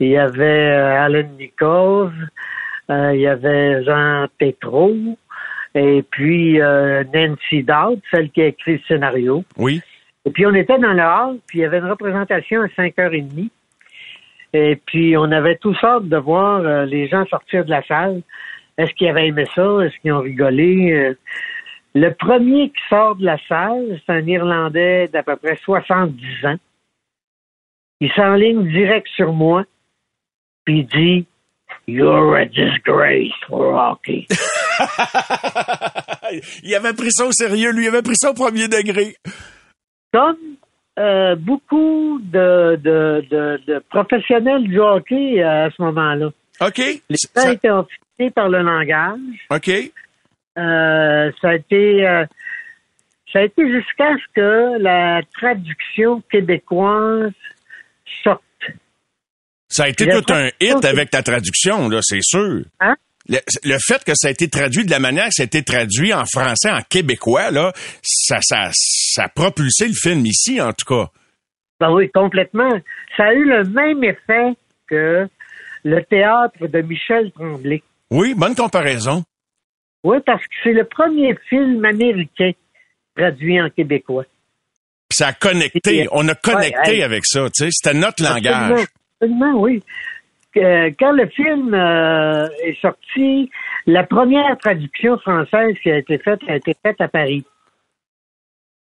Il y avait Alan Nichols. Euh, il y avait Jean Tétrault. Et puis euh, Nancy Dowd, celle qui a écrit le scénario. Oui. Et puis on était dans le hall, puis il y avait une représentation à 5h30. Et puis on avait tous hâte de voir euh, les gens sortir de la salle. Est-ce qu'ils avaient aimé ça? Est-ce qu'ils ont rigolé? Euh, le premier qui sort de la salle, c'est un Irlandais d'à peu près 70 ans. Il s'enligne direct sur moi, puis il dit You're a disgrace for hockey. <laughs> il avait pris ça au sérieux, lui, il avait pris ça au premier degré. comme euh, beaucoup de, de, de, de professionnels du hockey euh, à ce moment-là. OK? Les Ça- gens étaient offusqués par le langage. OK? Euh, ça a été ça a été jusqu'à ce que la traduction québécoise sorte. Ça a été tout un hit avec ta traduction, là, c'est sûr. Hein? Le, le fait que ça a été traduit de la manière que ça a été traduit en français, en québécois, là, ça, ça, ça a propulsé le film ici, en tout cas. Ben oui, complètement. Ça a eu le même effet que le théâtre de Michel Tremblay. Oui, bonne comparaison. Oui, parce que c'est le premier film américain traduit en québécois. Puis ça a connecté, on a connecté Ouais, avec ça, tu sais, c'était notre langage. Absolument, oui. Euh, Quand le film euh, est sorti, la première traduction française qui a été faite a été faite à Paris.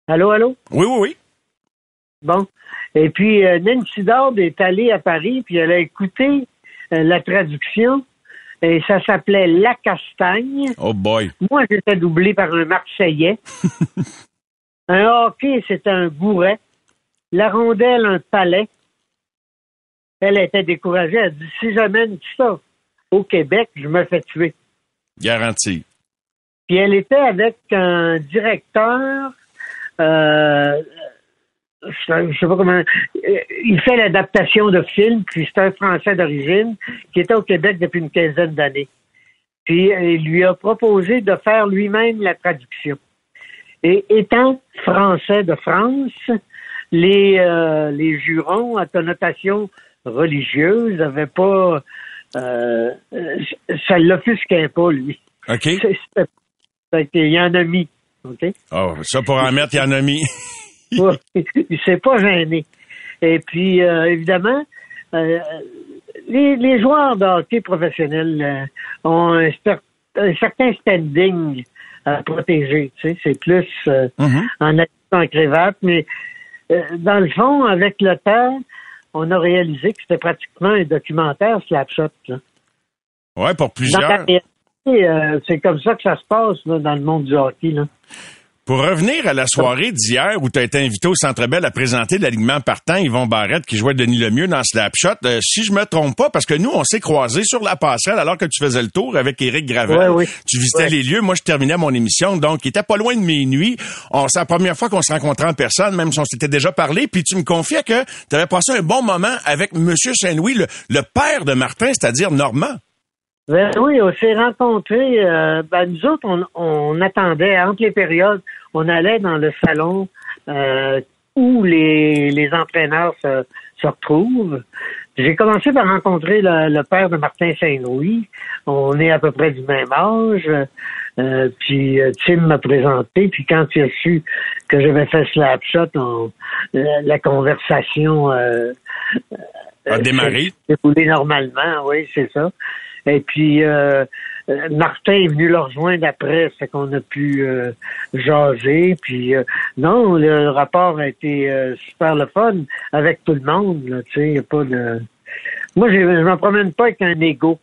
Allô, allô? Oui, oui, oui. Bon. Et puis, euh, Nancy Dord est allée à Paris, puis elle a écouté euh, la traduction, et ça s'appelait La Castagne. Oh boy. Moi, j'étais doublé par un Marseillais. <laughs> un hockey, c'était un gouret. La rondelle, un palais. Elle était découragée. Elle dit, si j'amène ça au Québec, je me fais tuer. Garanti. Puis elle était avec un directeur, euh, je sais pas comment, il fait l'adaptation de films, puis c'est un Français d'origine qui était au Québec depuis une quinzaine d'années. Puis il lui a proposé de faire lui-même la traduction. Et étant français de France, les, euh, les jurons à connotation religieuse n'avaient pas... Euh, euh, ça l'offusquait pas, lui. OK? Qu'il y en a mis. OK? Oh, ça pour en mettre, il y en a mis. <laughs> Il s'est pas gêné. Et puis, euh, évidemment, euh, les, les joueurs de hockey professionnels euh, ont un, cer- un certain standing à protéger. Tu sais, c'est plus euh, Mhm. en en cravate, mais euh, dans le fond, avec le temps, on a réalisé que c'était pratiquement un documentaire Slapshot. Ouais, pour Dans plusieurs. la réalité, euh, c'est comme ça que ça se passe là, dans le monde du hockey. Là. Pour revenir à la soirée d'hier où tu as été invité au Centre Bell à présenter l'alignement partant, Yvon Barrette qui jouait Denis Lemieux dans Slapshot, euh, si je me trompe pas, parce que nous, on s'est croisés sur la passerelle alors que tu faisais le tour avec Éric Gravel. Ouais, oui. Tu visitais Ouais. les lieux, moi je terminais mon émission, donc il était pas loin de minuit. On- C'est la première fois qu'on se rencontrait en personne, même si on s'était déjà parlé, puis tu me confiais que tu avais passé un bon moment avec Monsieur Saint-Louis, le, le père de Martin, c'est-à-dire Normand. Ben oui, on s'est rencontrés. euh, ben nous autres, on, on attendait entre les périodes, on allait dans le salon euh, où les, les entraîneurs se, se retrouvent. J'ai commencé par rencontrer le, le père de Martin Saint-Louis. On est à peu près du même âge. Euh, puis euh, Tim m'a présenté. Puis quand il a su que j'avais fait Slapshot, on, la, la conversation euh, A démarré. s'est déroulée normalement. Oui, c'est ça. Et puis euh, euh, Martin est venu le rejoindre après, c'est qu'on a pu euh, jaser. Puis euh, non, le rapport a été euh, super le fun avec tout le monde. Tu sais, pas de. Moi, je m'en promène pas avec un ego.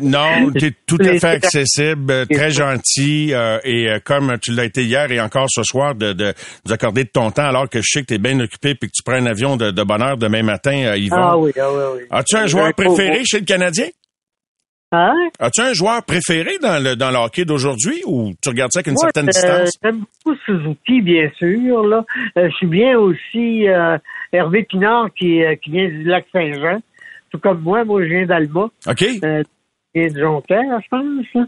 Non, <laughs> tu es tout à fait accessible, euh, très gentil euh, et euh, comme tu l'as été hier et encore ce soir de, de nous accorder de ton temps alors que je sais que tu es bien occupé puis que tu prends un avion de, de bonne heure demain matin, euh, Yvon. ah oui, ah oui, oui. As-tu un joueur préféré chez le Canadien? Hein? As-tu un joueur préféré dans le dans le hockey d'aujourd'hui ou tu regardes ça avec une Moi, certaine euh, distance? J'aime beaucoup Suzuki, bien sûr. Là. Euh, je suis bien aussi euh, Hervé Pinard qui, euh, qui vient du lac Saint-Jean. Tout comme moi, moi je viens d'Alma, OK. euh, vient de Jonquière, je pense. là.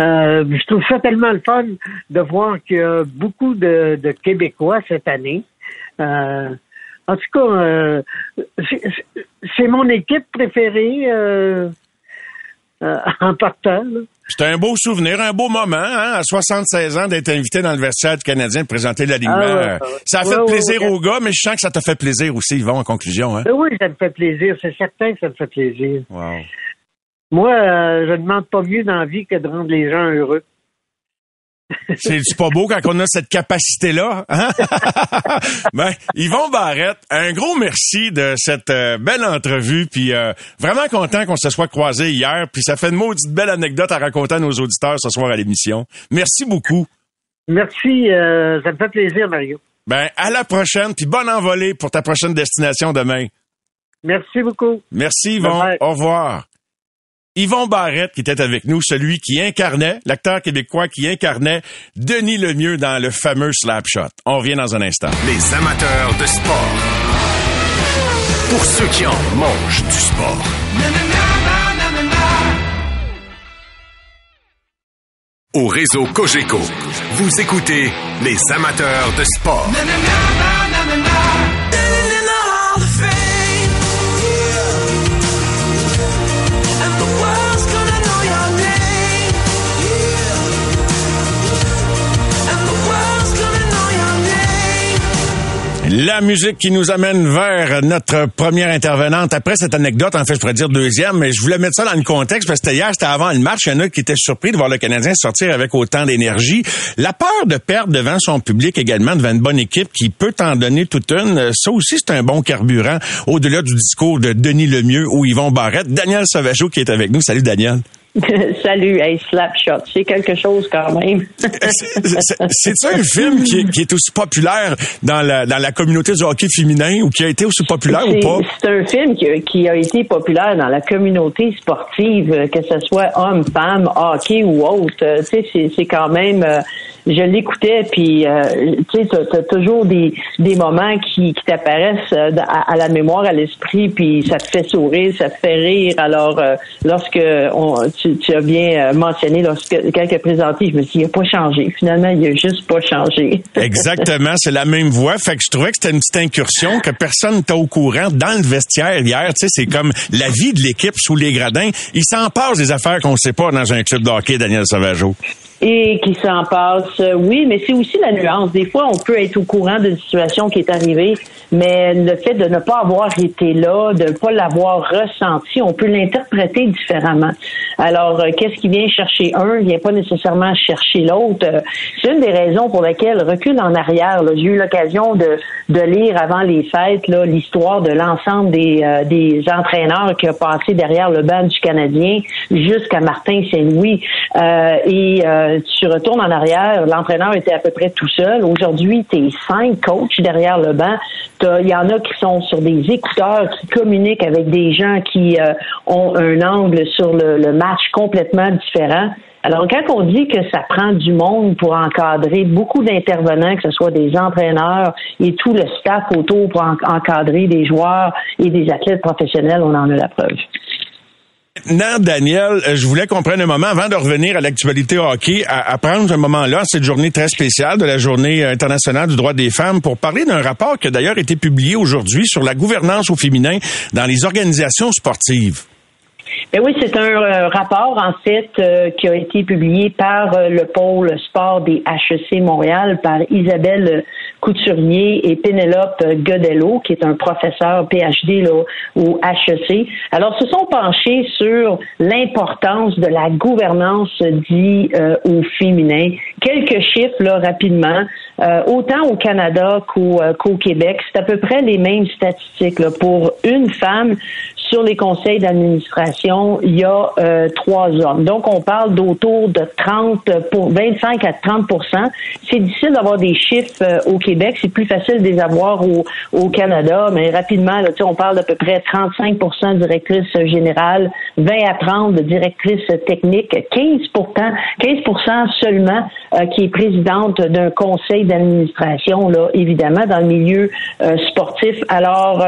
Euh, je trouve ça tellement le fun de voir qu'il y a beaucoup de, de Québécois cette année. Euh, en tout cas, euh, c'est- mon équipe préférée euh, <laughs> en partant. là. C'était un beau souvenir, un beau moment, hein, à 76 ans d'être invité dans le vestiaire du Canadien de présenter l'alignement. Ah ouais, ouais. Ça a fait Ouais, plaisir aux gars, mais je sens que ça t'a fait plaisir aussi, Yvon, en conclusion. Hein? Euh, Oui, ça me fait plaisir. C'est certain que ça me fait plaisir. Wow. Moi, euh, je ne demande pas mieux dans la vie que de rendre les gens heureux. C'est pas beau quand on a cette capacité-là. Hein? <laughs> ben, Yvon Barrette, un gros merci de cette euh, belle entrevue. Puis euh, vraiment content qu'on se soit croisés hier. Puis ça fait une maudite belle anecdote à raconter à nos auditeurs ce soir à l'émission. Merci beaucoup. Merci, euh, ça me fait plaisir, Mario. Ben, à la prochaine. Puis bonne envolée pour ta prochaine destination demain. Merci beaucoup. Merci Yvon. Bye bye. Au revoir. Yvon Barrette qui était avec nous, celui qui incarnait, l'acteur québécois qui incarnait Denis Lemieux dans le fameux Slapshot. On revient dans un instant. Les amateurs de sport. Pour ceux qui en mangent du sport. Au réseau Cogeco, vous écoutez les amateurs de sport. La musique qui nous amène vers notre première intervenante. Après cette anecdote, en fait, je pourrais dire deuxième, mais je voulais mettre ça dans le contexte parce que hier, c'était avant le match. Il y en a qui étaient surpris de voir le Canadien sortir avec autant d'énergie. La peur de perdre devant son public également, devant une bonne équipe qui peut t'en donner toute une, ça aussi, c'est un bon carburant au-delà du discours de Denis Lemieux ou Yvon Barrette. Daniel Sauvageau qui est avec nous. Salut, Daniel. <laughs> Salut, hey, Slapshot, c'est quelque chose quand même. <laughs> C'est un film qui est, qui est aussi populaire dans la, dans la communauté du hockey féminin ou qui a été aussi populaire ou pas? C'est un film qui, qui a été populaire dans la communauté sportive, que ce soit homme, femme, hockey ou autre. Euh, Tu sais, c'est- quand même. euh, je l'écoutais, puis euh, tu sais, t'as as toujours des, des moments qui, qui t'apparaissent à, à la mémoire, à l'esprit, puis ça te fait sourire, ça te fait rire. Alors, euh, lorsque on, tu, as bien euh, mentionné, lorsque a présenté, je me suis dit, il n'a pas changé. Finalement, il a juste pas changé. <laughs> Exactement, c'est la même voix. Fait que je trouvais que c'était une petite incursion que personne n'était au courant dans le vestiaire hier. Tu sais, c'est comme la vie de l'équipe sous les gradins. Il s'en passe des affaires qu'on sait pas dans un club de hockey, Daniel Sauvageau. Et qui s'en passe, euh, oui, mais c'est aussi la nuance. Des fois, on peut être au courant d'une situation qui est arrivée, mais le fait de ne pas avoir été là, de ne pas l'avoir ressenti, on peut l'interpréter différemment. Alors, euh, qu'est-ce qui vient chercher un, vient pas nécessairement chercher l'autre. Euh, c'est une des raisons pour lesquelles recule en arrière. J'ai eu l'occasion de, de lire avant les fêtes l'histoire de l'ensemble des, des entraîneurs qui a passé derrière le banc du Canadien jusqu'à Martin Saint-Louis. et euh, tu retournes en arrière, l'entraîneur était à peu près tout seul. Aujourd'hui, tu es cinq coachs derrière le banc. Il y en a qui sont sur des écouteurs, qui communiquent avec des gens qui euh, ont un angle sur le, match complètement différent. Alors, quand on dit que ça prend du monde pour encadrer beaucoup d'intervenants, que ce soit des entraîneurs et tout le staff autour pour encadrer des joueurs et des athlètes professionnels, on en a la preuve. Maintenant, Daniel, euh, je voulais qu'on prenne un moment avant de revenir à l'actualité hockey, à, prendre un moment là, cette journée très spéciale de la Journée internationale du droit des femmes, pour parler d'un rapport qui a d'ailleurs été publié aujourd'hui sur la gouvernance au féminin dans les organisations sportives. Ben oui, c'est un euh, rapport en fait euh, qui a été publié par le pôle sport des HEC Montréal par Isabelle Couturier et Pénélope Godello, qui est un professeur PhD là, au HEC. Alors, se sont penchés sur l'importance de la gouvernance dit euh, au féminin. Quelques chiffres rapidement. Euh, autant au Canada euh, qu'au Québec, c'est à peu près les mêmes statistiques. Pour une femme sur les conseils d'administration, il y a euh, trois hommes. Donc, on parle d'autour de 30 pour 25 à 30% C'est difficile d'avoir des chiffres euh, au Québec. C'est plus facile de les avoir au, Canada, mais rapidement, là, on parle d'à peu près 35% directrices générales, 20 à 30 de directrices techniques, 15 15 seulement euh, qui est présidente d'un conseil d'administration, là, évidemment, dans le milieu sportif. Alors,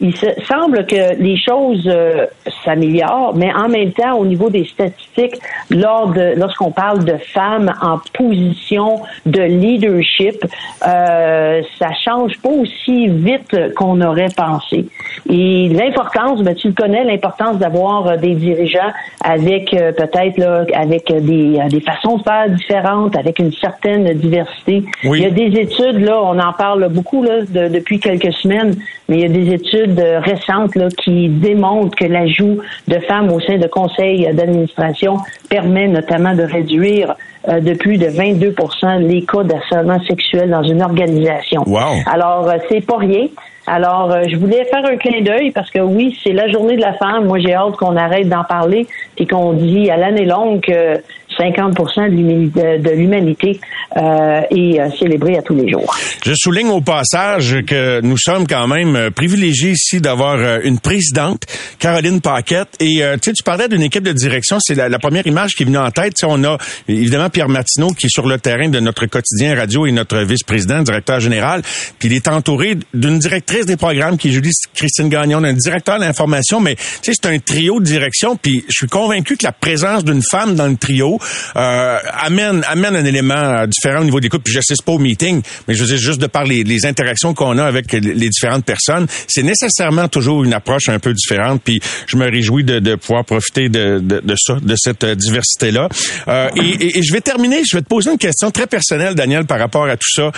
il semble que les choses euh, s'améliore, mais en même temps, au niveau des statistiques, lors de, lorsqu'on parle de femmes en position de leadership, euh, ça change pas aussi vite qu'on aurait pensé. Et l'importance, ben, tu le connais, l'importance d'avoir euh, des dirigeants avec euh, peut-être là, avec des, des façons de faire différentes, avec une certaine diversité. Il y a des études, là, on en parle beaucoup là, depuis quelques semaines, mais il y a des études récentes là, qui démontre que l'ajout de femmes au sein de conseils d'administration permet notamment de réduire euh, de plus de 22% les cas d'harcèlement sexuel dans une organisation. Alors, euh, c'est pas rien. Alors, euh, je voulais faire un clin d'œil parce que oui, c'est la journée de la femme. Moi, j'ai hâte qu'on arrête d'en parler et qu'on dit à l'année longue que 50 de l'humanité euh, est euh, célébrée à tous les jours. Je souligne au passage que nous sommes quand même euh, privilégiés ici d'avoir une présidente, Caroline Paquette. Et sais, tu parlais d'une équipe de direction. C'est la, première image qui est venue en tête. sais, on a évidemment Pierre Martineau qui est sur le terrain de notre quotidien radio et notre vice-président, directeur général. Puis il est entouré d'une directrice des programmes qui est Julie Christine Gagnon, d'un directeur de l'information. Mais c'est un trio de direction. Puis je suis convaincu que la présence d'une femme dans le trio euh, amène amène un élément euh, différent au niveau des couples. Puis j'assiste pas au meeting, mais je veux dire juste de par les, les interactions qu'on a avec les différentes personnes, c'est nécessairement toujours une approche un peu différente. Puis je me réjouis de, de pouvoir profiter de, de, de, ça, de cette euh, diversité là. Euh, et, et, je vais terminer. Je vais te poser une question très personnelle, Daniel, par rapport à tout ça.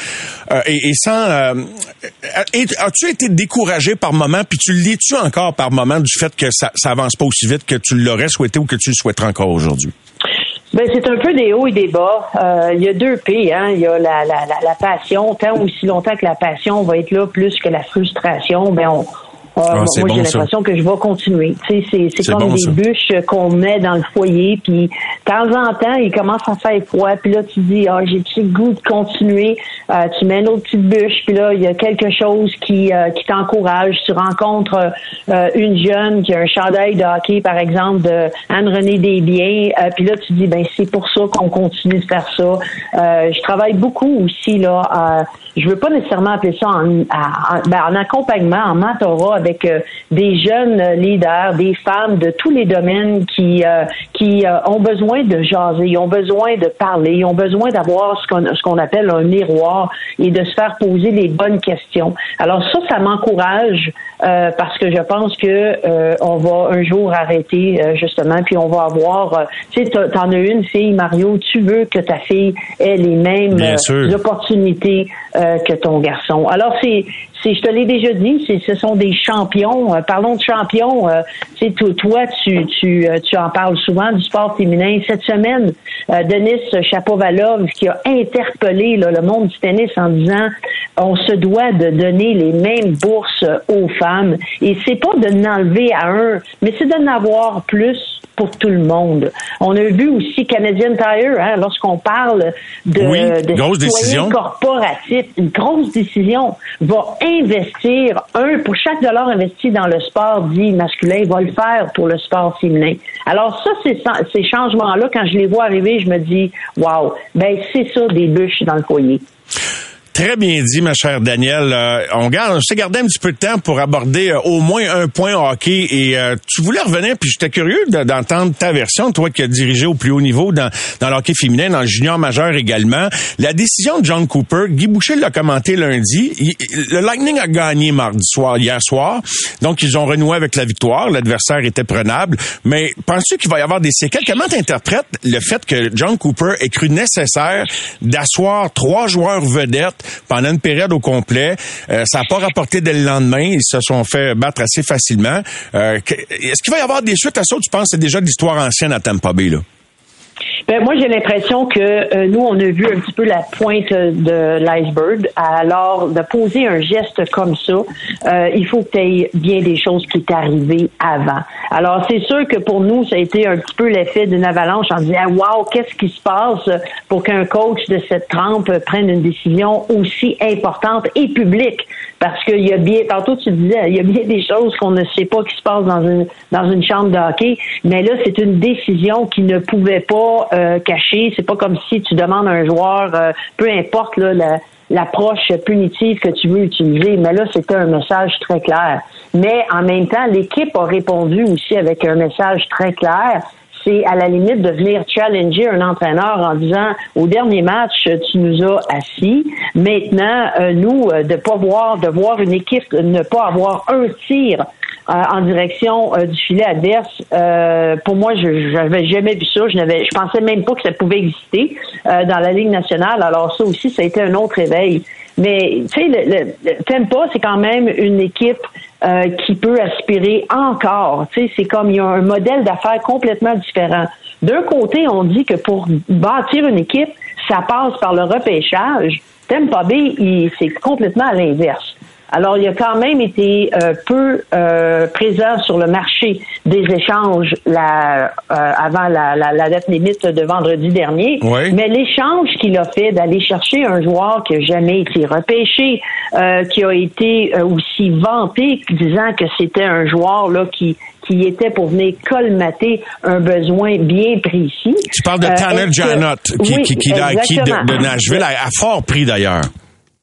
Euh, et, et, sans, as-tu été découragé par moment, puis tu l'es-tu encore par moment du fait que ça, ça avance pas aussi vite que tu l'aurais souhaité ou que tu le souhaiterais encore aujourd'hui? Ben, c'est un peu des hauts et des bas. Euh, il y a deux P, hein. Il y a la, la, la, la passion. Tant aussi longtemps que la passion va être là plus que la frustration, ben on, euh, ah, moi, j'ai l'impression que je vais continuer. Tu sais, c'est comme des bûches qu'on met dans le foyer, puis de temps en temps, il commence à faire froid, puis là, tu dis, ah, j'ai le goût de continuer. Euh, tu mets une autre petite bûche, puis là, il y a quelque chose qui, euh, qui t'encourage. Tu rencontres une jeune qui a un chandail de hockey, par exemple, de Anne-Renée Desbiens, puis là, tu dis, ben c'est pour ça qu'on continue de faire ça. je travaille beaucoup aussi, là, je veux pas nécessairement appeler ça en, ben, en accompagnement, en mentorat avec euh, des jeunes leaders, des femmes de tous les domaines qui euh, qui euh, ont besoin de jaser, ils ont besoin de parler, ils ont besoin d'avoir ce qu'on ce qu'on appelle un miroir et de se faire poser les bonnes questions. Alors ça, ça m'encourage euh, parce que je pense que euh, on va un jour arrêter euh, justement, puis on va avoir. tu sais, t'en as une fille, Mario, tu veux que ta fille ait les mêmes opportunités que ton garçon. Alors c'est je te l'ai déjà dit, ce sont des champions. parlons de champions. tu sais, toi, tu, tu, tu en parles souvent du sport féminin. Cette semaine, Denis Chapovalov qui a interpellé le monde du tennis en disant on se doit de donner les mêmes bourses aux femmes et c'est pas de n'enlever à un, mais c'est de n'avoir plus pour tout le monde. On a vu aussi Canadian Tire, hein, lorsqu'on parle de, de grosse décision. corporatif, une grosse décision va investir un pour chaque dollar investi dans le sport dit masculin, va le faire pour le sport féminin. Alors ça, ces changements-là, quand je les vois arriver, je me dis, wow, ben c'est ça des bûches dans le foyer. Très bien dit, ma chère Danielle. Euh, on garde, je t'ai gardé un petit peu de temps pour aborder euh, au moins un point hockey et euh, tu voulais revenir, puis j'étais curieux d'entendre ta version, toi qui as dirigé au plus haut niveau dans, dans le hockey féminin, dans le junior majeur également. La décision de John Cooper, Guy Boucher l'a commenté lundi. le Lightning a gagné mardi soir, hier soir, donc ils ont renoué avec la victoire. L'adversaire était prenable. Mais penses-tu qu'il va y avoir des séquelles? Comment t'interprètes le fait que John Cooper ait cru nécessaire d'asseoir trois joueurs vedettes pendant une période au complet. Euh, ça n'a pas rapporté dès le lendemain. Ils se sont fait battre assez facilement. Euh, est-ce qu'il va y avoir des suites? À ça? Tu penses que c'est déjà de l'histoire ancienne à Tampa Bay, là? Ben, moi, j'ai l'impression que euh, nous, on a vu un petit peu la pointe de l'iceberg. Alors, de poser un geste comme ça, euh, il faut que tu aies bien des choses qui arrivé avant. Alors, c'est sûr que pour nous, ça a été un petit peu l'effet d'une avalanche en disant, wow, qu'est-ce qui se passe pour qu'un coach de cette trempe prenne une décision aussi importante et publique? Parce qu'il y a bien, tantôt tu disais, il y a bien des choses qu'on ne sait pas qui se passe dans une, dans une chambre de hockey, mais là, c'est une décision qui ne pouvait pas euh, caché. C'est pas comme si tu demandes à un joueur, euh, peu importe l'approche punitive que tu veux utiliser, mais là, c'était un message très clair. Mais en même temps, l'équipe a répondu aussi avec un message très clair. C'est à la limite de venir challenger un entraîneur en disant au dernier match, tu nous as assis. Maintenant, euh, nous, de pas voir, de voir une équipe ne pas avoir un tir en direction euh, du filet adverse. Euh, pour moi, je n'avais jamais vu ça. Je n'avais, je pensais même pas que ça pouvait exister dans la Ligue nationale. Alors ça aussi, ça a été un autre éveil. Mais tu sais, le, le, Tempa, c'est quand même une équipe qui peut aspirer encore. Tu sais, c'est comme il y a un modèle d'affaires complètement différent. D'un côté, on dit que pour bâtir une équipe, ça passe par le repêchage. Tempa Bay, c'est complètement à l'inverse. Alors, il a quand même été euh, peu euh, présent sur le marché des échanges la, euh, avant la, la, date limite de vendredi dernier. Mais l'échange qu'il a fait d'aller chercher un joueur qui n'a jamais été repêché, qui a été aussi vanté, disant que c'était un joueur là qui qui était pour venir colmater un besoin bien précis. Tu parles de Tanner Janot, qui, qui, qui l'a de Nashville à fort prix d'ailleurs.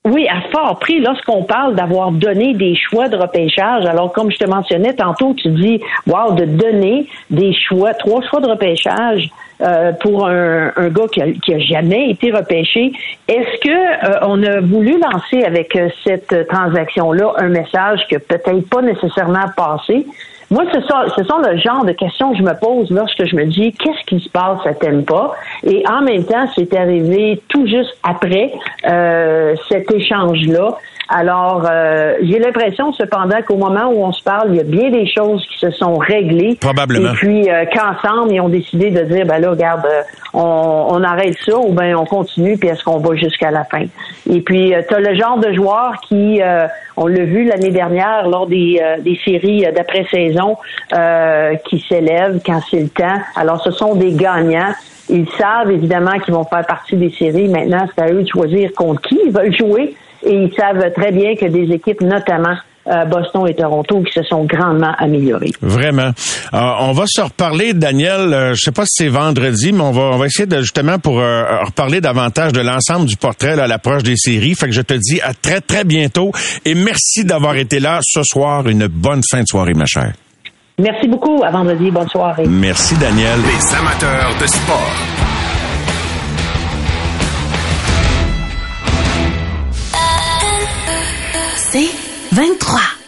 Oui, à fort prix, lorsqu'on parle d'avoir donné des choix de repêchage, alors comme je te mentionnais tantôt, tu dis, wow, de donner des choix, trois choix de repêchage euh, pour un, un gars qui a, jamais été repêché. Est-ce que euh, on a voulu lancer avec euh, cette transaction-là un message que peut-être pas nécessairement passé, moi, ce sont, ce sont le genre de questions que je me pose lorsque je me dis qu'est-ce qui se passe à pas Et en même temps, c'est arrivé tout juste après euh, cet échange-là. Alors, euh, j'ai l'impression cependant qu'au moment où on se parle, il y a bien des choses qui se sont réglées. Probablement. Et puis euh, qu'ensemble, ils ont décidé de dire, ben là, regarde, euh, on, on arrête ça ou ben on continue, puis est-ce qu'on va jusqu'à la fin? Et puis, tu as le genre de joueur qui, on l'a vu l'année dernière lors des, des séries d'après-saison, qui s'élèvent quand c'est le temps. Alors, ce sont des gagnants. Ils savent évidemment qu'ils vont faire partie des séries. Maintenant, c'est à eux de choisir contre qui ils veulent jouer et ils savent très bien que des équipes, notamment euh, Boston et Toronto qui se sont grandement améliorées. Vraiment. Euh, on va se reparler, Daniel. Euh, je sais pas si c'est vendredi, mais on va on va essayer de justement pour reparler davantage de l'ensemble du portrait à l'approche des séries. Fait que je te dis à très très bientôt et merci d'avoir été là ce soir. Une bonne fin de soirée, ma chère. Merci beaucoup. À vendredi. Bonne soirée. Merci, Daniel. Les amateurs de sport. 23.